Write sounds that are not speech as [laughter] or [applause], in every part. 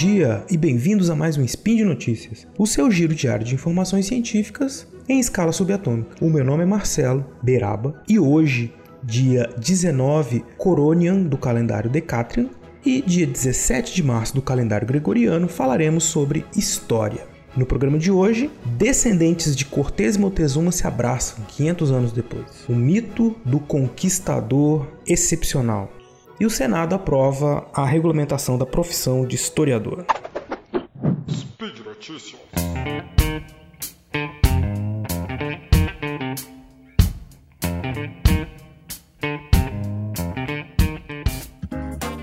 dia e bem-vindos a mais um Spin de Notícias, o seu giro diário de informações científicas em escala subatômica. O meu nome é Marcelo Beraba e hoje, dia 19 Coronian do calendário Decatrian e dia 17 de março do calendário gregoriano, falaremos sobre história. No programa de hoje, descendentes de Cortés e Montezuma se abraçam 500 anos depois. O mito do conquistador excepcional e o Senado aprova a regulamentação da profissão de historiador. Speed.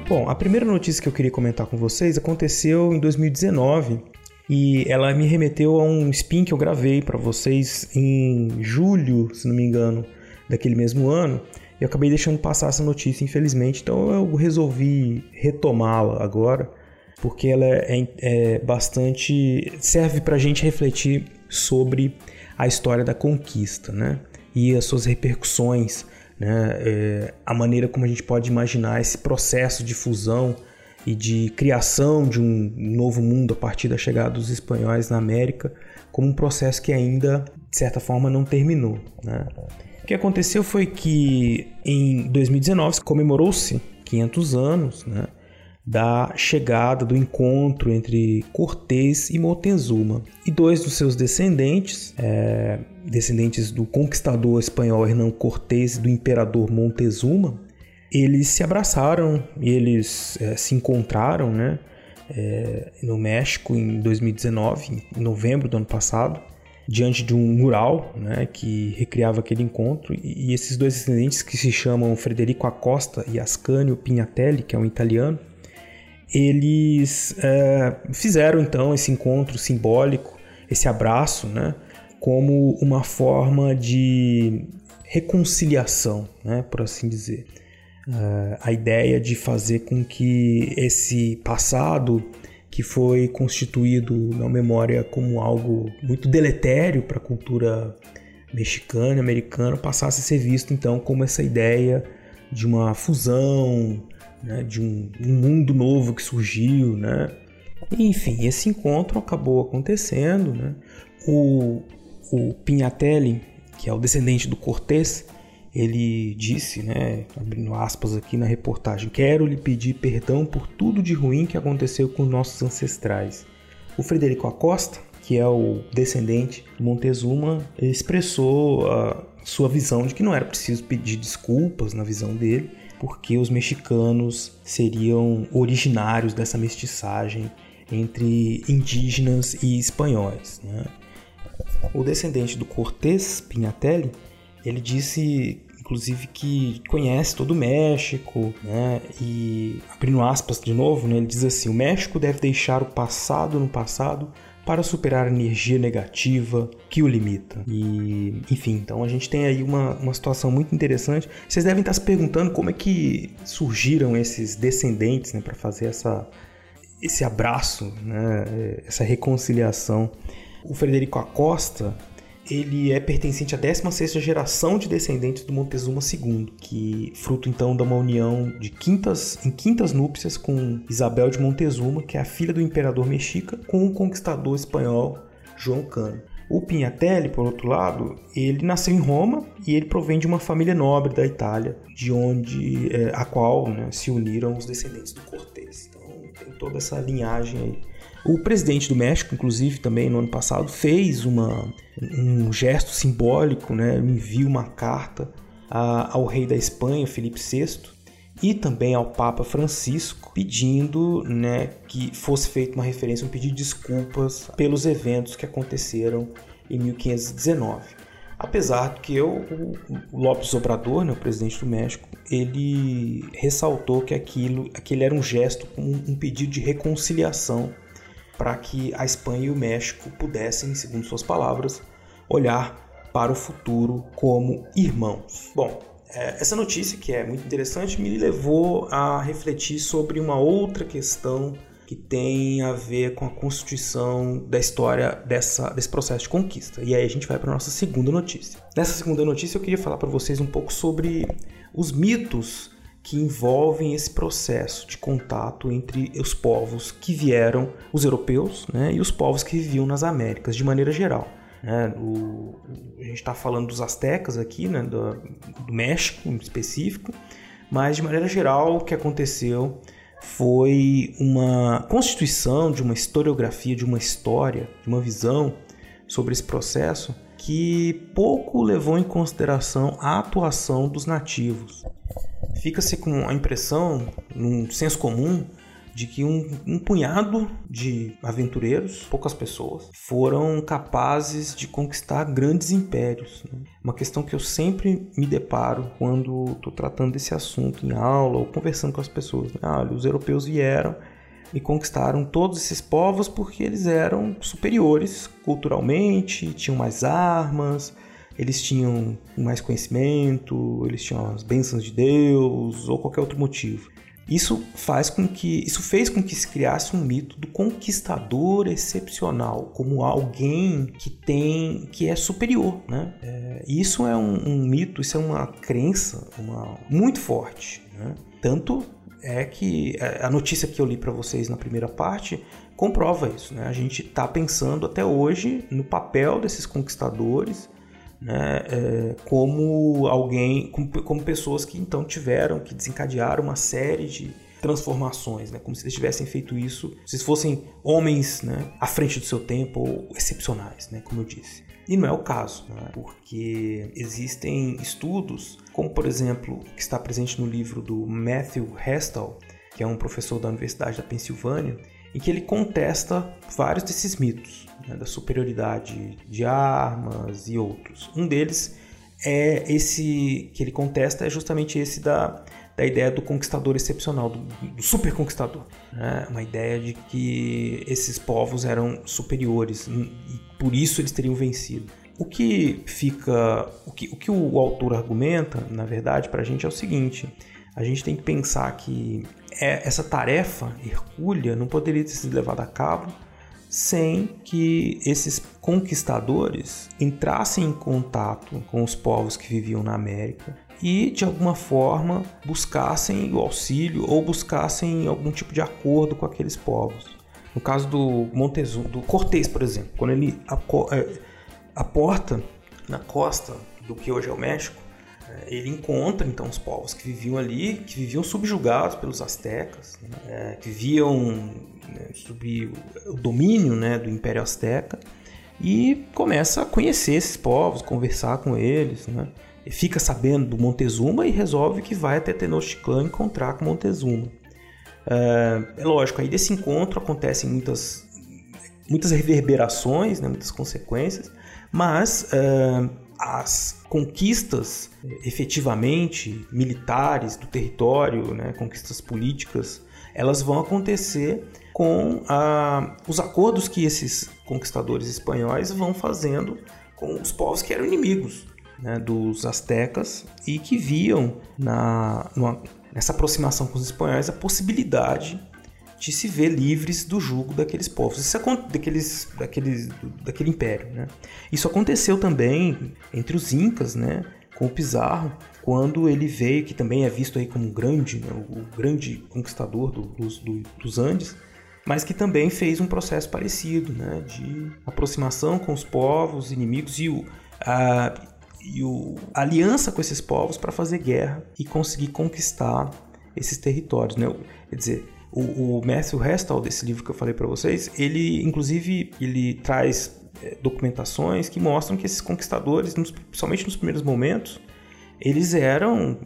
Bom, a primeira notícia que eu queria comentar com vocês aconteceu em 2019 e ela me remeteu a um spin que eu gravei para vocês em julho, se não me engano, daquele mesmo ano, eu acabei deixando passar essa notícia, infelizmente, então eu resolvi retomá-la agora, porque ela é, é bastante. serve para a gente refletir sobre a história da conquista, né? E as suas repercussões, né? É, a maneira como a gente pode imaginar esse processo de fusão e de criação de um novo mundo a partir da chegada dos espanhóis na América, como um processo que ainda, de certa forma, não terminou, né? O que aconteceu foi que em 2019 comemorou-se 500 anos né, da chegada do encontro entre Cortés e Montezuma. E dois dos seus descendentes, é, descendentes do conquistador espanhol Hernán Cortés e do imperador Montezuma, eles se abraçaram e eles é, se encontraram né, é, no México em 2019, em novembro do ano passado diante de um mural né, que recriava aquele encontro. E, esses dois descendentes, que se chamam Frederico Acosta e Ascanio Pignatelli, que é um italiano, eles é, fizeram então esse encontro simbólico, esse abraço, né, como uma forma de reconciliação, né, por assim dizer. Uh, a ideia de fazer com que esse passado que foi constituído na memória como algo muito deletério para a cultura mexicana, americana, passasse a ser visto então como essa ideia de uma fusão, né, de um, um, mundo novo que surgiu, né? Enfim, esse encontro acabou acontecendo, né? O, o Pinhatelli, que é o descendente do Cortés, ele disse, né, abrindo aspas aqui na reportagem: Quero lhe pedir perdão por tudo de ruim que aconteceu com nossos ancestrais. O Frederico Acosta, que é o descendente do Montezuma, expressou a sua visão de que não era preciso pedir desculpas na visão dele, porque os mexicanos seriam originários dessa mestiçagem entre indígenas e espanhóis. Né? O descendente do Cortés Pinhatelli ele disse inclusive que conhece todo o México, né? E abrindo aspas de novo, né? Ele diz assim: o México deve deixar o passado no passado para superar a energia negativa que o limita. E, enfim, então a gente tem aí uma, uma situação muito interessante. Vocês devem estar se perguntando como é que surgiram esses descendentes né, para fazer essa, esse abraço, né, essa reconciliação. O Frederico Acosta, ele é pertencente à 16ª geração de descendentes do Montezuma II, que fruto então de uma união de quintas em quintas núpcias com Isabel de Montezuma, que é a filha do imperador mexica, com o conquistador espanhol João Cano. O Pignatelli, por outro lado, ele nasceu em Roma e ele provém de uma família nobre da Itália, de onde é, a qual né, se uniram os descendentes do Cortés. Então tem toda essa linhagem aí. O presidente do México, inclusive, também no ano passado, fez uma, um gesto simbólico, né? enviou uma carta a, ao rei da Espanha, Felipe VI, e também ao Papa Francisco, pedindo né, que fosse feita uma referência, um pedido de desculpas pelos eventos que aconteceram em 1519. Apesar de que eu, o Lopes Obrador, né, o presidente do México, ele ressaltou que aquilo, aquele era um gesto, um, um pedido de reconciliação para que a Espanha e o México pudessem, segundo suas palavras, olhar para o futuro como irmãos. Bom, é, essa notícia, que é muito interessante, me levou a refletir sobre uma outra questão que tem a ver com a constituição da história dessa, desse processo de conquista. E aí a gente vai para a nossa segunda notícia. Nessa segunda notícia eu queria falar para vocês um pouco sobre os mitos que envolvem esse processo de contato entre os povos que vieram, os europeus, né, e os povos que viviam nas Américas, de maneira geral. Né? O, a gente está falando dos astecas aqui, né, do, do México em específico, mas de maneira geral o que aconteceu foi uma constituição de uma historiografia, de uma história, de uma visão sobre esse processo que pouco levou em consideração a atuação dos nativos. Fica-se com a impressão, num senso comum, de que um, um, punhado de aventureiros, poucas pessoas, foram capazes de conquistar grandes impérios. Né? Uma questão que eu sempre me deparo quando estou tratando desse assunto em aula ou conversando com as pessoas. Né? Ah, os europeus vieram e conquistaram todos esses povos porque eles eram superiores culturalmente, tinham mais armas, eles tinham mais conhecimento, eles tinham as bênçãos de Deus ou qualquer outro motivo. Isso faz com que isso fez com que se criasse um mito do conquistador excepcional como alguém que tem que é superior, né? É, isso é um, um, mito, isso é uma crença, uma muito forte, né? Tanto é que é, a notícia que eu li para vocês na primeira parte comprova isso, né? A gente está pensando até hoje no papel desses conquistadores né, é, como alguém, como, como, pessoas que então tiveram, que desencadearam uma série de transformações, né, como se eles tivessem feito isso, se fossem homens né, à frente do seu tempo ou excepcionais, né, como eu disse. E não é o caso, né, porque existem estudos, como por exemplo, que está presente no livro do Matthew Hestel, que é um professor da Universidade da Pensilvânia, em que ele contesta vários desses mitos né, da superioridade de armas e outros. Um deles é esse que ele contesta é justamente esse da, da ideia do conquistador excepcional, do, do super conquistador. Né? Uma ideia de que esses povos eram superiores e por isso eles teriam vencido. O que fica, o que o, que o autor argumenta, na verdade, para a gente é o seguinte: a gente tem que pensar que é, essa tarefa hercúlea não poderia ter sido levada a cabo sem que esses conquistadores entrassem em contato com os povos que viviam na América e de alguma forma buscassem o auxílio ou buscassem algum tipo de acordo com aqueles povos. No caso do Montezuma, do Cortés, por exemplo, quando ele é, aporta na costa do que hoje é o México, ele encontra então os povos que viviam ali, que viviam subjugados pelos astecas, né, é, que viviam né, sob o domínio né, do Império Azteca e começa a conhecer esses povos, conversar com eles, né? Fica sabendo do Montezuma e resolve que vai até Tenochtitlan encontrar com Montezuma. É, é lógico, aí desse encontro acontecem muitas, muitas reverberações, né, muitas consequências, mas é, as conquistas efetivamente militares do território, né, conquistas políticas, elas vão acontecer com a, os acordos que esses conquistadores espanhóis vão fazendo com os povos que eram inimigos né, dos astecas e que viam na, numa, nessa aproximação com os espanhóis a possibilidade de se ver livres do jugo daqueles povos, Isso, daqueles, daqueles, daquele império. Né? Isso aconteceu também entre os incas, né, com o Pizarro, quando ele veio, que também é visto aí como um grande, né, o, grande conquistador do, dos, do, dos Andes, mas que também fez um processo parecido, né, de aproximação com os povos inimigos e, o, a, e o, a aliança com esses povos para fazer guerra e conseguir conquistar esses territórios. Né? Quer dizer, o, o Matthew Hestal, desse livro que eu falei para vocês, ele inclusive ele traz é, documentações que mostram que esses conquistadores, nos, principalmente nos primeiros momentos, eles eram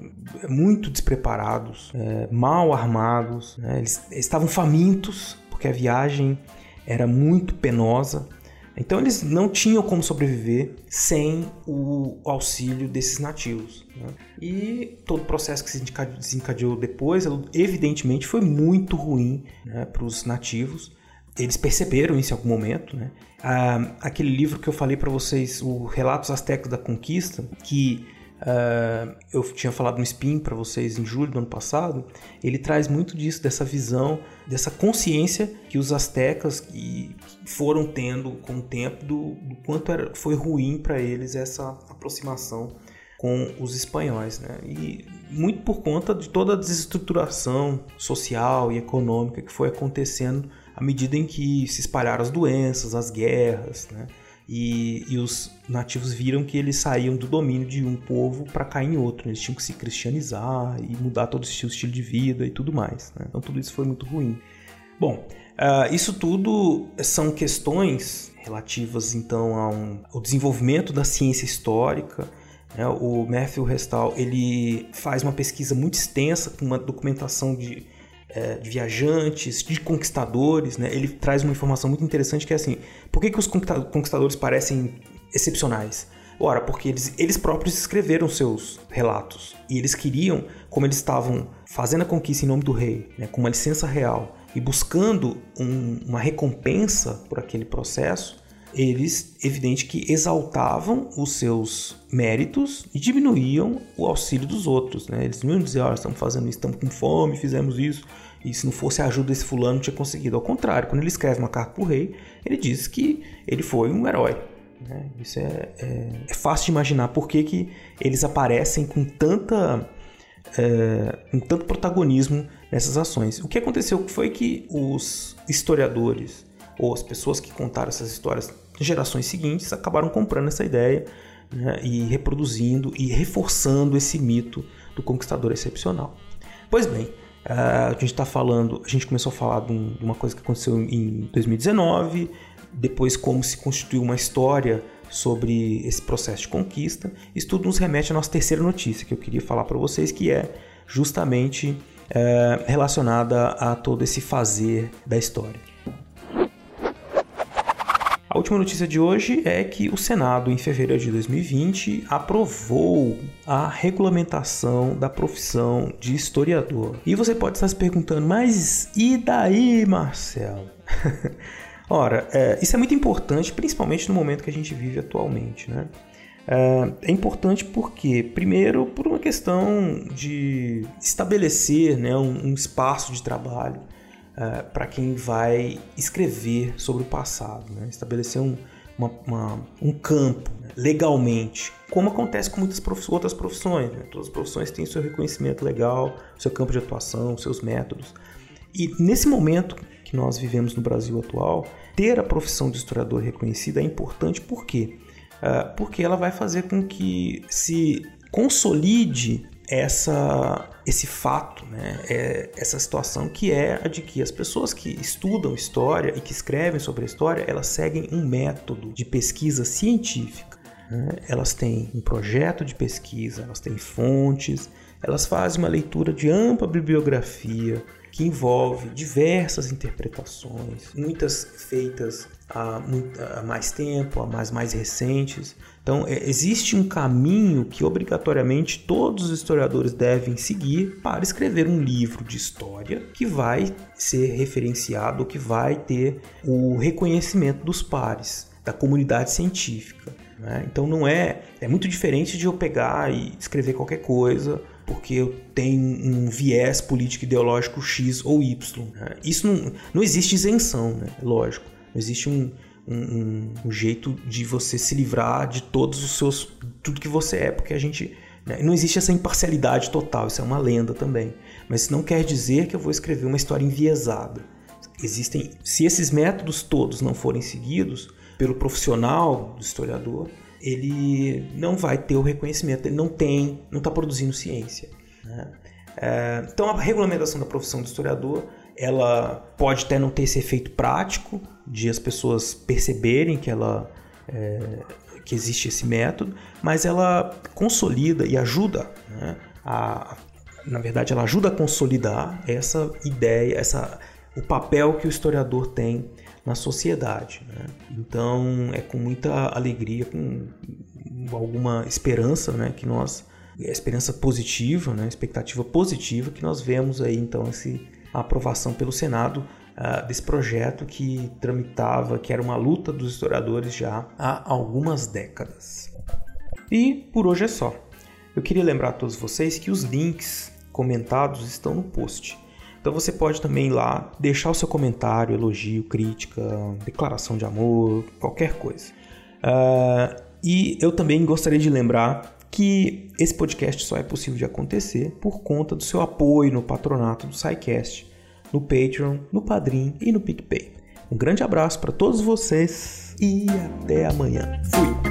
muito despreparados, é, mal armados, né? eles estavam famintos porque a viagem era muito penosa então eles não tinham como sobreviver sem o auxílio desses nativos. Né? E todo o processo que se desencadeou depois, evidentemente, foi muito ruim né, para os nativos. Eles perceberam isso em algum momento. Né? Ah, aquele livro que eu falei para vocês, o Relatos Aztecas da Conquista, que Uh, eu tinha falado no Spin para vocês em julho do ano passado. Ele traz muito disso, dessa visão, dessa consciência que os astecas foram tendo com o tempo do, do quanto era, foi ruim para eles essa aproximação com os espanhóis. Né? E muito por conta de toda a desestruturação social e econômica que foi acontecendo à medida em que se espalharam as doenças, as guerras, né? E, e, os nativos viram que eles saíam do domínio de um povo para cair em outro. Eles tinham que se cristianizar e mudar todo o estilo, de vida e tudo mais. Né? Então tudo isso foi muito ruim. Bom, uh, isso tudo são questões relativas então ao, ao desenvolvimento da ciência histórica. Né? O Matthew Restal ele faz uma pesquisa muito extensa com uma documentação de é, de viajantes, de conquistadores, né? Ele traz uma informação muito interessante que é assim: por que, que os conquistadores parecem excepcionais? Ora, porque eles, eles próprios escreveram seus relatos e eles queriam, como eles estavam fazendo a conquista em nome do rei, né, com uma licença real e buscando um, uma recompensa por aquele processo, eles, evidente que exaltavam os seus méritos e diminuíam o auxílio dos outros. Né? Eles não iam dizer, oh, estamos fazendo isso, estamos com fome, fizemos isso, e se não fosse a ajuda desse fulano, não tinha conseguido. Ao contrário, quando ele escreve uma carta para o rei, ele diz que ele foi um herói. Né? Isso é, é, é, fácil de imaginar por que, que eles aparecem com tanta... É, com tanto protagonismo nessas ações. O que aconteceu foi que os historiadores ou as pessoas que contaram essas histórias gerações seguintes acabaram comprando essa ideia né, e reproduzindo e reforçando esse mito do conquistador excepcional. Pois bem, a gente está falando, a gente começou a falar de, uma coisa que aconteceu em 2019, depois como se constituiu uma história sobre esse processo de conquista. Isso tudo nos remete à nossa terceira notícia que eu queria falar para vocês, que é justamente é, relacionada a todo esse fazer da história. Última notícia de hoje é que o Senado, em fevereiro de 2020, aprovou a regulamentação da profissão de historiador. E você pode estar se perguntando, mas e daí, Marcelo? [laughs] Ora, é, isso é muito importante, principalmente no momento que a gente vive atualmente, né? É, é importante porque, primeiro, por uma questão de estabelecer né, um, um espaço de trabalho uh, para quem vai escrever sobre o passado, né? estabelecer um, uma, uma, um campo né? legalmente, como acontece com muitas prof... outras profissões. Né? Todas as profissões têm seu reconhecimento legal, seu campo de atuação, seus métodos. E nesse momento que nós vivemos no Brasil atual, ter a profissão de historiador reconhecida é importante por quê? Uh, porque ela vai fazer com que se consolide essa, esse fato, né? é essa situação que é a de que as pessoas que estudam história e que escrevem sobre a história, elas seguem um método de pesquisa científica. Né? Elas têm um projeto de pesquisa, elas têm fontes, elas fazem uma leitura de ampla bibliografia que envolve diversas interpretações, muitas feitas há, há mais tempo, há mais, mais recentes. Então, é, existe um caminho que obrigatoriamente todos os historiadores devem seguir para escrever um livro de história que vai ser referenciado, que vai ter o reconhecimento dos pares, da comunidade científica. Né? Então, não é. É muito diferente de eu pegar e escrever qualquer coisa porque eu tenho um viés político ideológico X ou Y. Né? Isso não, não existe isenção, né? lógico. Não existe um, um, um, jeito de você se livrar de todos os seus. tudo que você é, porque a gente. Né? Não existe essa imparcialidade total, isso é uma lenda também. Mas isso não quer dizer que eu vou escrever uma história enviesada. Existem. Se esses métodos todos não forem seguidos pelo profissional do historiador, ele não vai ter o reconhecimento, ele não tem, não está produzindo ciência. Né? É, então a regulamentação da profissão do historiador ela pode até não ter esse efeito prático de as pessoas perceberem que ela é, que existe esse método, mas ela consolida e ajuda né, a, na verdade ela ajuda a consolidar essa ideia, essa o papel que o historiador tem na sociedade. Né? Então é com muita alegria, com alguma esperança, né, que nós esperança positiva, né, expectativa positiva que nós vemos aí então esse a aprovação pelo Senado uh, desse projeto que tramitava, que era uma luta dos historiadores já há algumas décadas. E por hoje é só. Eu queria lembrar a todos vocês que os links comentados estão no post. Então você pode também ir lá deixar o seu comentário, elogio, crítica, declaração de amor, qualquer coisa. Uh, e eu também gostaria de lembrar que esse podcast só é possível de acontecer por conta do seu apoio no patronato do SciCast, no Patreon, no Padrim e no PicPay. Um grande abraço para todos vocês e até amanhã. Fui!